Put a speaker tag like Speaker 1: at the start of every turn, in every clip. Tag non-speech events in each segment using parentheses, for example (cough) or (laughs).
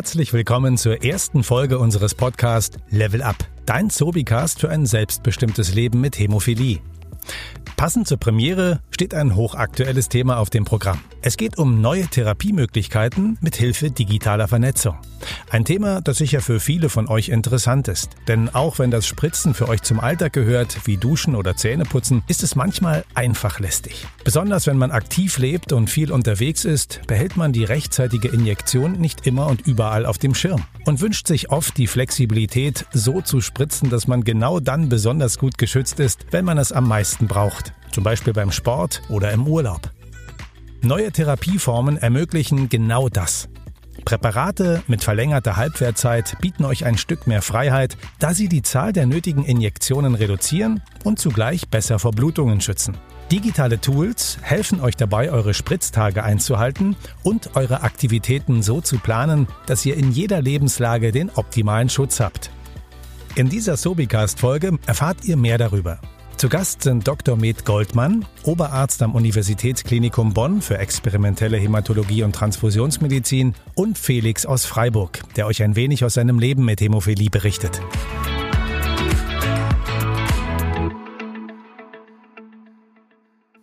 Speaker 1: Herzlich willkommen zur ersten Folge unseres Podcasts Level Up, dein Sobicast für ein selbstbestimmtes Leben mit Hämophilie. Passend zur Premiere steht ein hochaktuelles Thema auf dem Programm. Es geht um neue Therapiemöglichkeiten mit Hilfe digitaler Vernetzung. Ein Thema, das sicher für viele von euch interessant ist. Denn auch wenn das Spritzen für euch zum Alltag gehört, wie Duschen oder Zähneputzen, ist es manchmal einfach lästig. Besonders wenn man aktiv lebt und viel unterwegs ist, behält man die rechtzeitige Injektion nicht immer und überall auf dem Schirm und wünscht sich oft die Flexibilität, so zu spritzen, dass man genau dann besonders gut geschützt ist, wenn man es am meisten braucht. Zum Beispiel beim Sport oder im Urlaub. Neue Therapieformen ermöglichen genau das. Präparate mit verlängerter Halbwertzeit bieten euch ein Stück mehr Freiheit, da sie die Zahl der nötigen Injektionen reduzieren und zugleich besser vor Blutungen schützen. Digitale Tools helfen euch dabei, eure Spritztage einzuhalten und eure Aktivitäten so zu planen, dass ihr in jeder Lebenslage den optimalen Schutz habt. In dieser Sobicast-Folge erfahrt ihr mehr darüber. Zu Gast sind Dr. Med Goldmann, Oberarzt am Universitätsklinikum Bonn für experimentelle Hämatologie und Transfusionsmedizin und Felix aus Freiburg, der euch ein wenig aus seinem Leben mit Hämophilie berichtet.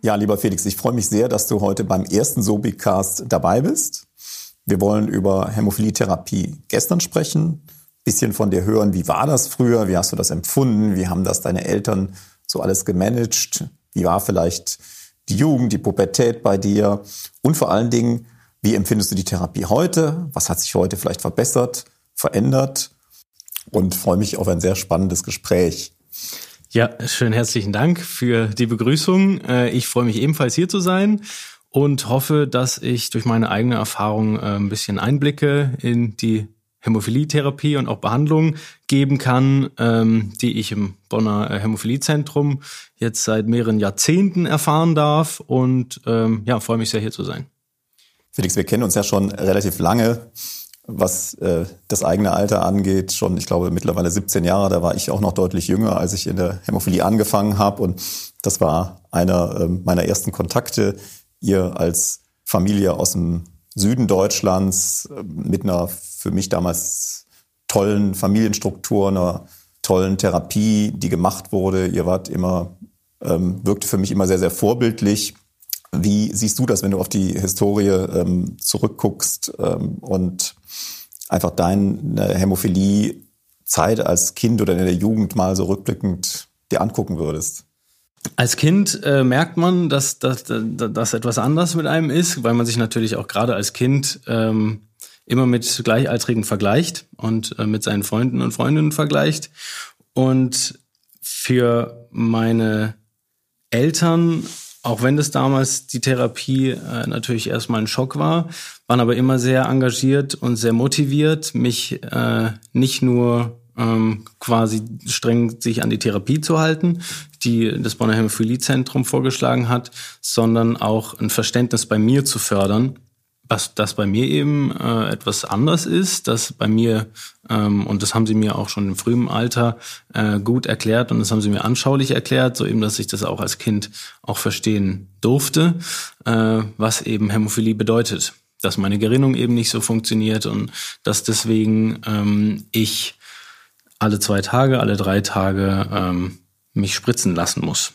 Speaker 2: Ja, lieber Felix, ich freue mich sehr, dass du heute beim ersten Sobicast dabei bist. Wir wollen über Hämophilietherapie gestern sprechen, bisschen von dir hören, wie war das früher, wie hast du das empfunden, wie haben das deine Eltern so alles gemanagt? Wie war vielleicht die Jugend, die Pubertät bei dir? Und vor allen Dingen, wie empfindest du die Therapie heute? Was hat sich heute vielleicht verbessert, verändert? Und freue mich auf ein sehr spannendes Gespräch.
Speaker 3: Ja, schön herzlichen Dank für die Begrüßung. Äh, ich freue mich ebenfalls hier zu sein und hoffe, dass ich durch meine eigene Erfahrung äh, ein bisschen Einblicke in die Hämophilietherapie und auch Behandlung geben kann, ähm, die ich im Bonner äh, Hämophiliezentrum jetzt seit mehreren Jahrzehnten erfahren darf. Und ähm, ja, freue mich sehr hier zu sein.
Speaker 2: Felix, wir kennen uns ja schon relativ lange, was äh, das eigene Alter angeht, schon ich glaube mittlerweile 17 Jahre, da war ich auch noch deutlich jünger, als ich in der Hämophilie angefangen habe und das war einer äh, meiner ersten Kontakte, ihr als Familie aus dem Süden Deutschlands äh, mit einer für mich damals tollen Familienstruktur, einer tollen Therapie, die gemacht wurde. Ihr wart immer, ähm, wirkte für mich immer sehr, sehr vorbildlich. Wie siehst du das, wenn du auf die Historie ähm, zurückguckst ähm, und einfach deine Hämophilie-Zeit als Kind oder in der Jugend mal so rückblickend dir angucken würdest?
Speaker 3: Als Kind äh, merkt man, dass, dass, dass etwas anders mit einem ist, weil man sich natürlich auch gerade als Kind ähm, immer mit Gleichaltrigen vergleicht und äh, mit seinen Freunden und Freundinnen vergleicht. Und für meine Eltern, auch wenn das damals die Therapie äh, natürlich erstmal ein Schock war, waren aber immer sehr engagiert und sehr motiviert, mich äh, nicht nur ähm, quasi streng sich an die Therapie zu halten, die das Bonner Hämophiliezentrum vorgeschlagen hat, sondern auch ein Verständnis bei mir zu fördern, was das bei mir eben äh, etwas anders ist, dass bei mir, ähm, und das haben sie mir auch schon im frühen Alter äh, gut erklärt und das haben sie mir anschaulich erklärt, so eben, dass ich das auch als Kind auch verstehen durfte, äh, was eben Hämophilie bedeutet. Dass meine Gerinnung eben nicht so funktioniert und dass deswegen ähm, ich alle zwei Tage, alle drei Tage ähm, mich spritzen lassen muss.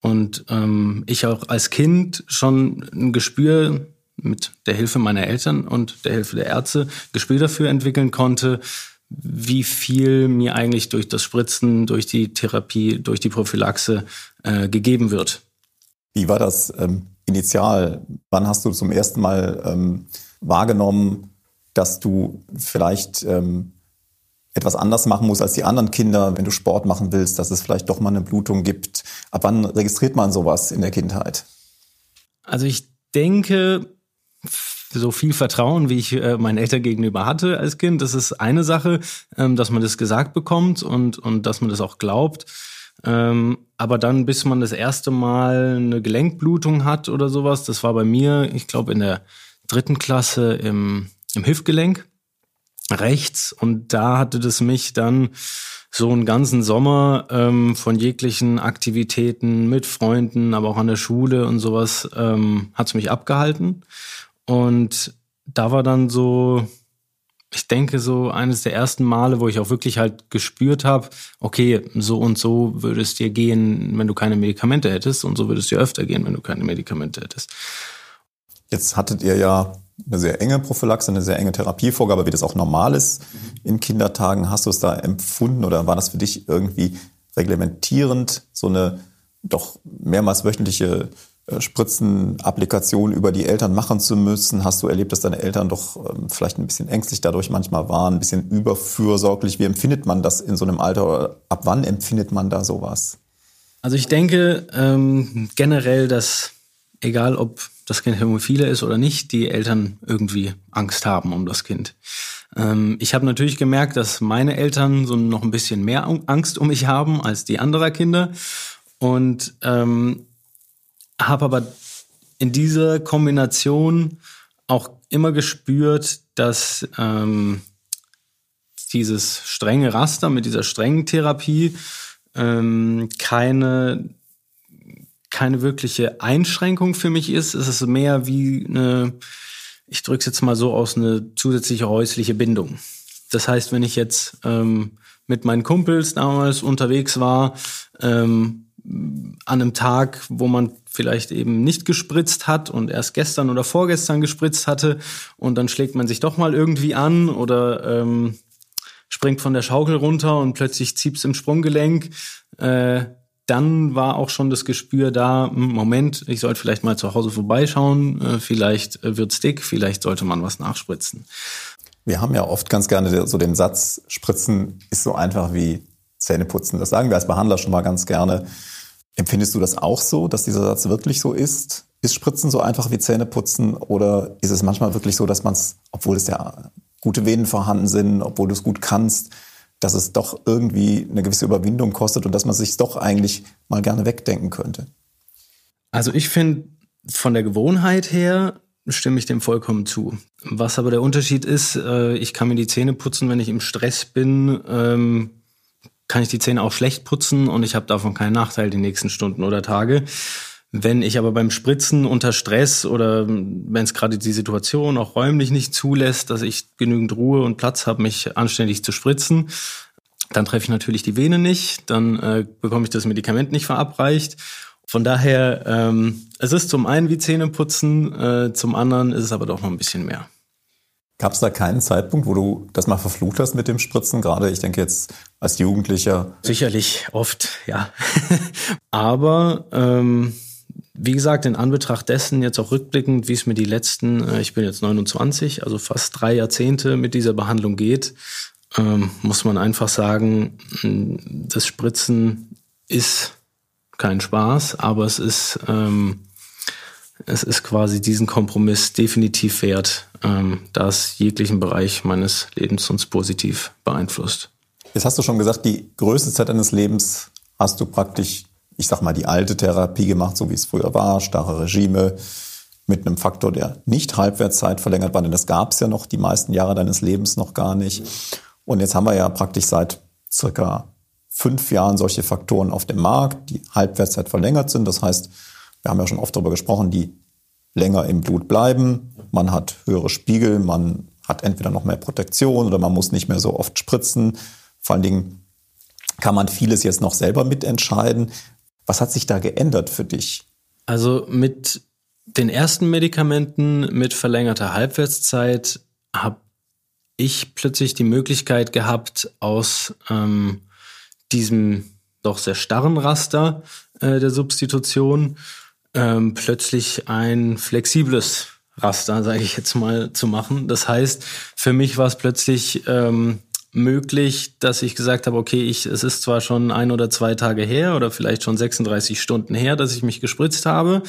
Speaker 3: Und ähm, ich auch als Kind schon ein Gespür mit der Hilfe meiner Eltern und der Hilfe der Ärzte Gespür dafür entwickeln konnte, wie viel mir eigentlich durch das Spritzen, durch die Therapie, durch die Prophylaxe äh, gegeben wird.
Speaker 2: Wie war das ähm, initial? Wann hast du zum ersten Mal ähm, wahrgenommen, dass du vielleicht ähm, etwas anders machen musst als die anderen Kinder, wenn du Sport machen willst, dass es vielleicht doch mal eine Blutung gibt. Ab wann registriert man sowas in der Kindheit?
Speaker 3: Also ich denke, so viel Vertrauen, wie ich äh, meinen Eltern gegenüber hatte als Kind, das ist eine Sache, ähm, dass man das gesagt bekommt und, und dass man das auch glaubt. Ähm, aber dann, bis man das erste Mal eine Gelenkblutung hat oder sowas, das war bei mir, ich glaube, in der dritten Klasse im, im Hüftgelenk rechts und da hatte das mich dann so einen ganzen Sommer ähm, von jeglichen Aktivitäten mit Freunden, aber auch an der Schule und sowas ähm, hat mich abgehalten. Und da war dann so ich denke, so eines der ersten Male, wo ich auch wirklich halt gespürt habe, okay, so und so würde es dir gehen, wenn du keine Medikamente hättest und so würde es dir öfter gehen, wenn du keine Medikamente hättest.
Speaker 2: Jetzt hattet ihr ja eine sehr enge Prophylaxe, eine sehr enge Therapievorgabe, wie das auch normal ist in Kindertagen. Hast du es da empfunden oder war das für dich irgendwie reglementierend, so eine doch mehrmals wöchentliche äh, Spritzenapplikation über die Eltern machen zu müssen? Hast du erlebt, dass deine Eltern doch ähm, vielleicht ein bisschen ängstlich dadurch manchmal waren, ein bisschen überfürsorglich? Wie empfindet man das in so einem Alter oder ab wann empfindet man da sowas?
Speaker 3: Also ich denke ähm, generell, dass egal ob das Kind Hämophile ist oder nicht, die Eltern irgendwie Angst haben um das Kind. Ähm, ich habe natürlich gemerkt, dass meine Eltern so noch ein bisschen mehr Angst um mich haben als die anderer Kinder und ähm, habe aber in dieser Kombination auch immer gespürt, dass ähm, dieses strenge Raster mit dieser strengen Therapie ähm, keine keine wirkliche Einschränkung für mich ist. Es ist mehr wie eine, ich drücke es jetzt mal so aus, eine zusätzliche häusliche Bindung. Das heißt, wenn ich jetzt ähm, mit meinen Kumpels damals unterwegs war, ähm, an einem Tag, wo man vielleicht eben nicht gespritzt hat und erst gestern oder vorgestern gespritzt hatte und dann schlägt man sich doch mal irgendwie an oder ähm, springt von der Schaukel runter und plötzlich zieht's im Sprunggelenk, äh, dann war auch schon das Gespür da, hm, Moment, ich sollte vielleicht mal zu Hause vorbeischauen, äh, vielleicht äh, wird's dick, vielleicht sollte man was nachspritzen.
Speaker 2: Wir haben ja oft ganz gerne so den Satz, Spritzen ist so einfach wie Zähneputzen. Das sagen wir als Behandler schon mal ganz gerne. Empfindest du das auch so, dass dieser Satz wirklich so ist? Ist Spritzen so einfach wie Zähneputzen oder ist es manchmal wirklich so, dass man es, obwohl es ja gute Venen vorhanden sind, obwohl du es gut kannst, dass es doch irgendwie eine gewisse Überwindung kostet und dass man sich doch eigentlich mal gerne wegdenken könnte.
Speaker 3: Also ich finde, von der Gewohnheit her stimme ich dem vollkommen zu. Was aber der Unterschied ist, äh, ich kann mir die Zähne putzen, wenn ich im Stress bin, ähm, kann ich die Zähne auch schlecht putzen und ich habe davon keinen Nachteil die nächsten Stunden oder Tage. Wenn ich aber beim Spritzen unter Stress oder wenn es gerade die Situation auch räumlich nicht zulässt, dass ich genügend Ruhe und Platz habe, mich anständig zu spritzen, dann treffe ich natürlich die Vene nicht, dann äh, bekomme ich das Medikament nicht verabreicht. Von daher, ähm, es ist zum einen wie Zähneputzen, äh, zum anderen ist es aber doch noch ein bisschen mehr.
Speaker 2: Gab es da keinen Zeitpunkt, wo du das mal verflucht hast mit dem Spritzen? Gerade, ich denke jetzt als Jugendlicher.
Speaker 3: Sicherlich oft, ja. (laughs) aber ähm, wie gesagt, in Anbetracht dessen, jetzt auch rückblickend, wie es mir die letzten, äh, ich bin jetzt 29, also fast drei Jahrzehnte mit dieser Behandlung geht, ähm, muss man einfach sagen, das Spritzen ist kein Spaß, aber es ist, ähm, es ist quasi diesen Kompromiss definitiv wert, ähm, da es jeglichen Bereich meines Lebens uns positiv beeinflusst.
Speaker 2: Jetzt hast du schon gesagt, die größte Zeit deines Lebens hast du praktisch ich sag mal, die alte Therapie gemacht, so wie es früher war, starre Regime mit einem Faktor, der nicht Halbwertszeit verlängert war, denn das gab es ja noch die meisten Jahre deines Lebens noch gar nicht. Und jetzt haben wir ja praktisch seit circa fünf Jahren solche Faktoren auf dem Markt, die Halbwertszeit verlängert sind. Das heißt, wir haben ja schon oft darüber gesprochen, die länger im Blut bleiben. Man hat höhere Spiegel, man hat entweder noch mehr Protektion oder man muss nicht mehr so oft spritzen. Vor allen Dingen kann man vieles jetzt noch selber mitentscheiden. Was hat sich da geändert für dich?
Speaker 3: Also mit den ersten Medikamenten mit verlängerter Halbwertszeit habe ich plötzlich die Möglichkeit gehabt, aus ähm, diesem doch sehr starren Raster äh, der Substitution ähm, plötzlich ein flexibles Raster, sage ich jetzt mal, zu machen. Das heißt, für mich war es plötzlich ähm, möglich, dass ich gesagt habe, okay, ich, es ist zwar schon ein oder zwei Tage her oder vielleicht schon 36 Stunden her, dass ich mich gespritzt habe.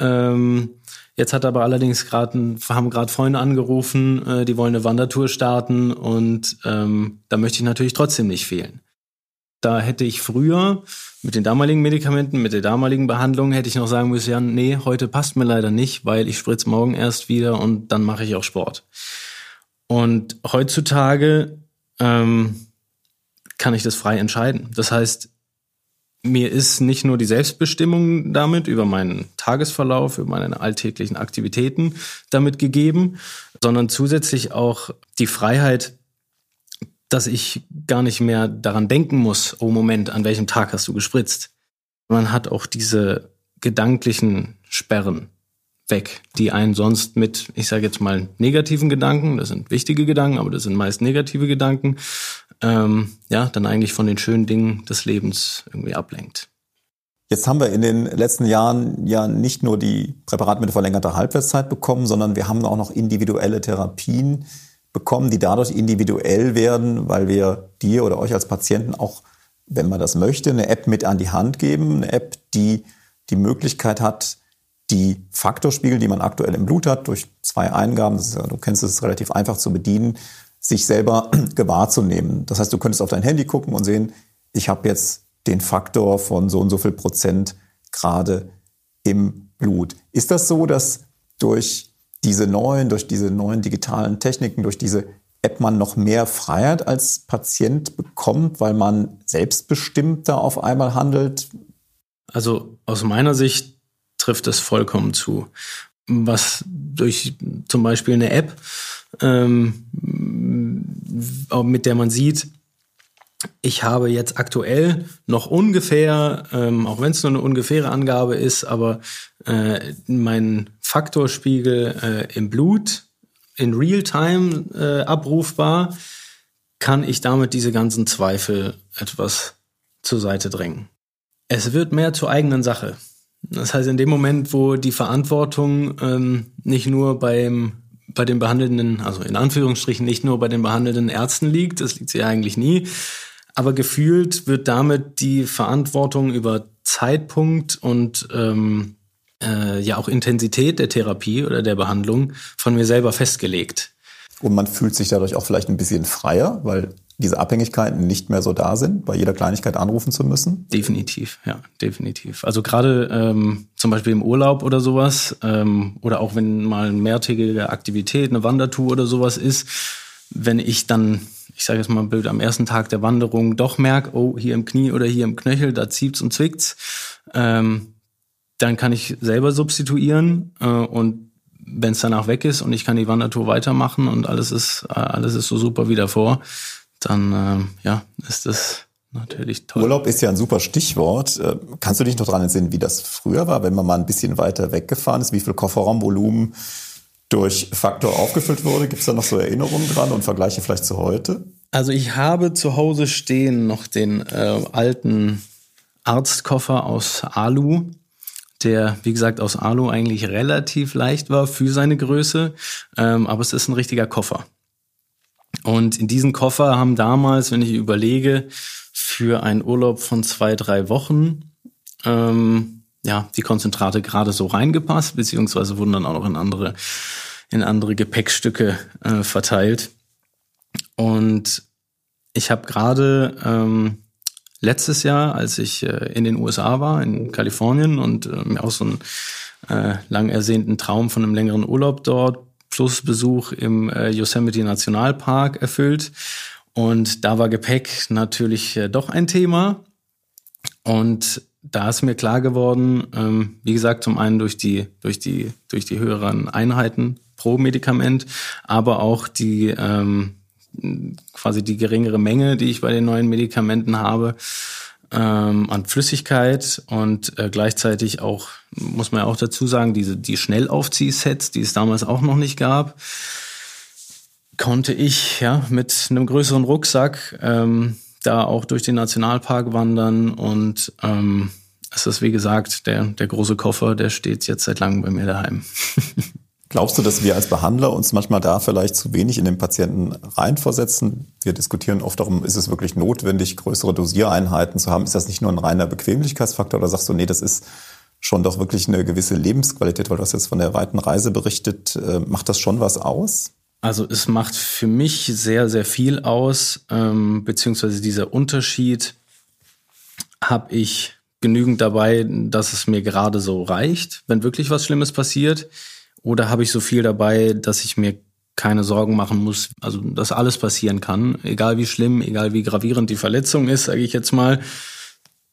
Speaker 3: Ähm, jetzt hat aber allerdings gerade haben gerade Freunde angerufen, äh, die wollen eine Wandertour starten und ähm, da möchte ich natürlich trotzdem nicht fehlen. Da hätte ich früher mit den damaligen Medikamenten, mit der damaligen Behandlung, hätte ich noch sagen müssen, ja, nee, heute passt mir leider nicht, weil ich spritze morgen erst wieder und dann mache ich auch Sport. Und heutzutage ähm, kann ich das frei entscheiden. Das heißt, mir ist nicht nur die Selbstbestimmung damit über meinen Tagesverlauf, über meine alltäglichen Aktivitäten damit gegeben, sondern zusätzlich auch die Freiheit, dass ich gar nicht mehr daran denken muss, oh Moment, an welchem Tag hast du gespritzt. Man hat auch diese gedanklichen Sperren weg, die einen sonst mit, ich sage jetzt mal, negativen Gedanken, das sind wichtige Gedanken, aber das sind meist negative Gedanken, ähm, ja, dann eigentlich von den schönen Dingen des Lebens irgendwie ablenkt.
Speaker 2: Jetzt haben wir in den letzten Jahren ja nicht nur die Präparate mit verlängerter Halbwertszeit bekommen, sondern wir haben auch noch individuelle Therapien bekommen, die dadurch individuell werden, weil wir dir oder euch als Patienten auch, wenn man das möchte, eine App mit an die Hand geben. Eine App, die die Möglichkeit hat, die Faktorspiegel, die man aktuell im Blut hat, durch zwei Eingaben, ist, du kennst es, relativ einfach zu bedienen, sich selber (clears throat) gewahr zu nehmen. Das heißt, du könntest auf dein Handy gucken und sehen, ich habe jetzt den Faktor von so und so viel Prozent gerade im Blut. Ist das so, dass durch diese neuen, durch diese neuen digitalen Techniken, durch diese App man noch mehr Freiheit als Patient bekommt, weil man selbstbestimmter auf einmal handelt?
Speaker 3: Also aus meiner Sicht trifft es vollkommen zu. Was durch zum Beispiel eine App, ähm, mit der man sieht, ich habe jetzt aktuell noch ungefähr, ähm, auch wenn es nur eine ungefähre Angabe ist, aber äh, mein Faktorspiegel äh, im Blut in Realtime äh, abrufbar, kann ich damit diese ganzen Zweifel etwas zur Seite drängen. Es wird mehr zur eigenen Sache. Das heißt, in dem Moment, wo die Verantwortung ähm, nicht nur beim bei den behandelnden, also in Anführungsstrichen nicht nur bei den behandelnden Ärzten liegt, das liegt sie eigentlich nie, aber gefühlt wird damit die Verantwortung über Zeitpunkt und ähm, äh, ja auch Intensität der Therapie oder der Behandlung von mir selber festgelegt.
Speaker 2: Und man fühlt sich dadurch auch vielleicht ein bisschen freier, weil diese Abhängigkeiten nicht mehr so da sind, bei jeder Kleinigkeit anrufen zu müssen?
Speaker 3: Definitiv, ja, definitiv. Also gerade ähm, zum Beispiel im Urlaub oder sowas ähm, oder auch wenn mal eine mehrtägige Aktivität, eine Wandertour oder sowas ist, wenn ich dann ich sage jetzt mal blöd, am ersten Tag der Wanderung doch merke, oh, hier im Knie oder hier im Knöchel, da zieht's und zwickt's, ähm, dann kann ich selber substituieren äh, und wenn es danach weg ist und ich kann die Wandertour weitermachen und alles ist äh, alles ist so super wie davor, dann äh, ja ist das natürlich toll.
Speaker 2: Urlaub ist ja ein super Stichwort. Äh, kannst du dich noch daran entsinnen, wie das früher war, wenn man mal ein bisschen weiter weggefahren ist? Wie viel Kofferraumvolumen durch Faktor aufgefüllt wurde. Gibt es da noch so Erinnerungen dran und Vergleiche vielleicht zu heute?
Speaker 3: Also ich habe zu Hause stehen noch den äh, alten Arztkoffer aus Alu, der, wie gesagt, aus Alu eigentlich relativ leicht war für seine Größe, ähm, aber es ist ein richtiger Koffer. Und in diesen Koffer haben damals, wenn ich überlege, für einen Urlaub von zwei, drei Wochen ähm, ja, die Konzentrate gerade so reingepasst, beziehungsweise wurden dann auch noch in andere, in andere Gepäckstücke äh, verteilt. Und ich habe gerade ähm, letztes Jahr, als ich äh, in den USA war, in Kalifornien und äh, mir auch so einen äh, lang ersehnten Traum von einem längeren Urlaub dort plus Besuch im äh, Yosemite Nationalpark erfüllt. Und da war Gepäck natürlich äh, doch ein Thema. Und da ist mir klar geworden, ähm, wie gesagt, zum einen durch die, durch die, durch die höheren Einheiten pro Medikament, aber auch die, ähm, quasi die geringere Menge, die ich bei den neuen Medikamenten habe, ähm, an Flüssigkeit und äh, gleichzeitig auch, muss man ja auch dazu sagen, diese, die Schnellaufziehsets, die es damals auch noch nicht gab, konnte ich, ja, mit einem größeren Rucksack, ähm, da auch durch den Nationalpark wandern und ähm, es ist wie gesagt der, der große Koffer, der steht jetzt seit langem bei mir daheim. (laughs)
Speaker 2: Glaubst du, dass wir als Behandler uns manchmal da vielleicht zu wenig in den Patienten reinversetzen? Wir diskutieren oft darum, ist es wirklich notwendig, größere Dosiereinheiten zu haben? Ist das nicht nur ein reiner Bequemlichkeitsfaktor oder sagst du, nee, das ist schon doch wirklich eine gewisse Lebensqualität, weil du hast jetzt von der weiten Reise berichtet. Äh, macht das schon was aus?
Speaker 3: Also es macht für mich sehr, sehr viel aus, ähm, beziehungsweise dieser Unterschied habe ich genügend dabei, dass es mir gerade so reicht, wenn wirklich was Schlimmes passiert, oder habe ich so viel dabei, dass ich mir keine Sorgen machen muss, also dass alles passieren kann, egal wie schlimm, egal wie gravierend die Verletzung ist, sage ich jetzt mal,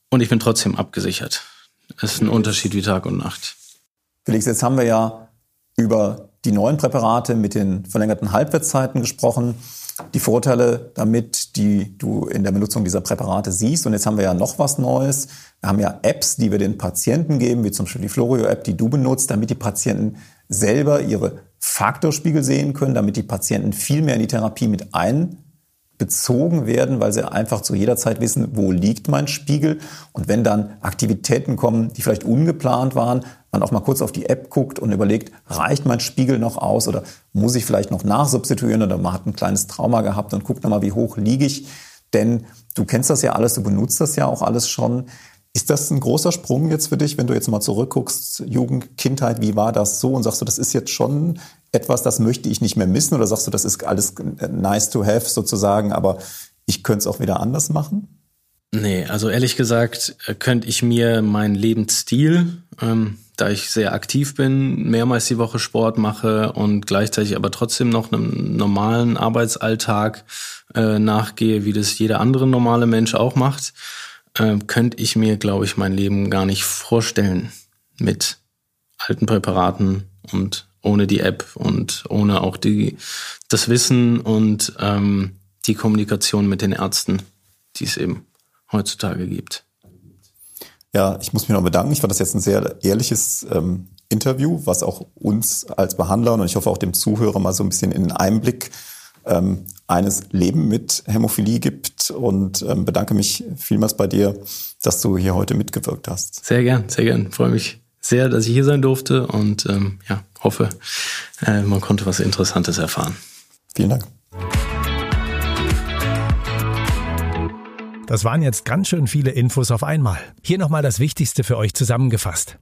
Speaker 3: und ich bin trotzdem abgesichert. Es ist ein Unterschied wie Tag und Nacht.
Speaker 2: Felix, jetzt haben wir ja über die neuen Präparate mit den verlängerten Halbwertszeiten gesprochen, die Vorteile damit, die du in der Benutzung dieser Präparate siehst. Und jetzt haben wir ja noch was Neues. Wir haben ja Apps, die wir den Patienten geben, wie zum Beispiel die Florio-App, die du benutzt, damit die Patienten selber ihre Faktorspiegel sehen können, damit die Patienten viel mehr in die Therapie mit einbezogen werden, weil sie einfach zu jeder Zeit wissen, wo liegt mein Spiegel. Und wenn dann Aktivitäten kommen, die vielleicht ungeplant waren, man auch mal kurz auf die App guckt und überlegt, reicht mein Spiegel noch aus oder muss ich vielleicht noch nachsubstituieren oder man hat ein kleines Trauma gehabt und guckt nochmal, wie hoch liege ich. Denn du kennst das ja alles, du benutzt das ja auch alles schon. Ist das ein großer Sprung jetzt für dich, wenn du jetzt mal zurückguckst, Jugend, Kindheit, wie war das so? Und sagst du, das ist jetzt schon etwas, das möchte ich nicht mehr missen? Oder sagst du, das ist alles nice to have sozusagen, aber ich könnte es auch wieder anders machen?
Speaker 3: Nee, also ehrlich gesagt äh, könnte ich mir meinen Lebensstil, ähm, da ich sehr aktiv bin, mehrmals die Woche Sport mache und gleichzeitig aber trotzdem noch einem normalen Arbeitsalltag äh, nachgehe, wie das jeder andere normale Mensch auch macht, äh, könnte ich mir, glaube ich, mein Leben gar nicht vorstellen mit alten Präparaten und ohne die App und ohne auch die, das Wissen und ähm, die Kommunikation mit den Ärzten, die es eben heutzutage gibt.
Speaker 2: Ja, ich muss mich noch bedanken. Ich fand das jetzt ein sehr ehrliches ähm, Interview, was auch uns als Behandler und ich hoffe auch dem Zuhörer mal so ein bisschen in den Einblick ähm, eines Leben mit Hämophilie gibt und ähm, bedanke mich vielmals bei dir, dass du hier heute mitgewirkt hast.
Speaker 3: Sehr gern, sehr gern. Freue mich sehr, dass ich hier sein durfte und ähm, ja, hoffe, äh, man konnte was Interessantes erfahren.
Speaker 2: Vielen Dank.
Speaker 1: Das waren jetzt ganz schön viele Infos auf einmal. Hier nochmal das Wichtigste für euch zusammengefasst.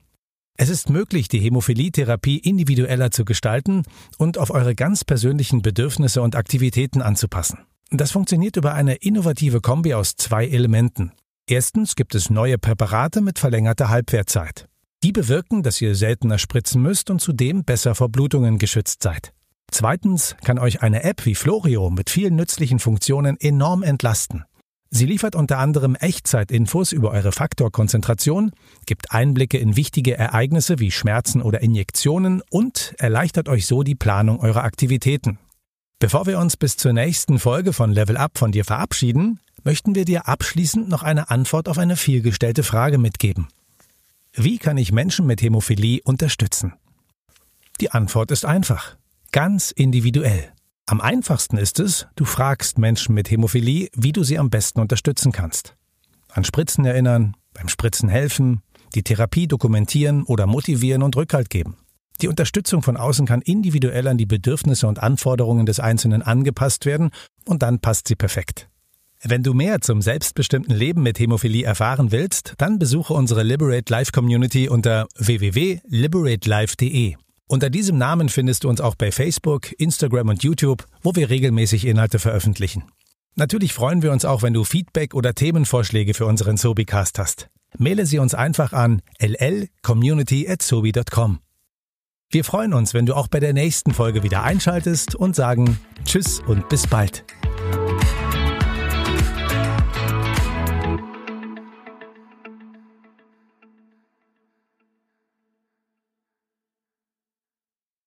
Speaker 1: Es ist möglich, die Hämophilie-Therapie individueller zu gestalten und auf eure ganz persönlichen Bedürfnisse und Aktivitäten anzupassen. Das funktioniert über eine innovative Kombi aus zwei Elementen. Erstens gibt es neue Präparate mit verlängerter Halbwertzeit. Die bewirken, dass ihr seltener spritzen müsst und zudem besser vor Blutungen geschützt seid. Zweitens kann euch eine App wie Florio mit vielen nützlichen Funktionen enorm entlasten. Sie liefert unter anderem Echtzeitinfos über eure Faktorkonzentration, gibt Einblicke in wichtige Ereignisse wie Schmerzen oder Injektionen und erleichtert euch so die Planung eurer Aktivitäten. Bevor wir uns bis zur nächsten Folge von Level Up von dir verabschieden, möchten wir dir abschließend noch eine Antwort auf eine vielgestellte Frage mitgeben. Wie kann ich Menschen mit Hämophilie unterstützen? Die Antwort ist einfach, ganz individuell. Am einfachsten ist es, du fragst Menschen mit Hämophilie, wie du sie am besten unterstützen kannst. An Spritzen erinnern, beim Spritzen helfen, die Therapie dokumentieren oder motivieren und Rückhalt geben. Die Unterstützung von außen kann individuell an die Bedürfnisse und Anforderungen des Einzelnen angepasst werden und dann passt sie perfekt. Wenn du mehr zum selbstbestimmten Leben mit Hämophilie erfahren willst, dann besuche unsere Liberate Life Community unter www.liberatelife.de. Unter diesem Namen findest du uns auch bei Facebook, Instagram und YouTube, wo wir regelmäßig Inhalte veröffentlichen. Natürlich freuen wir uns auch, wenn du Feedback oder Themenvorschläge für unseren Sobicast hast. Maile sie uns einfach an llcommunity@sobi.com. Wir freuen uns, wenn du auch bei der nächsten Folge wieder einschaltest und sagen Tschüss und bis bald.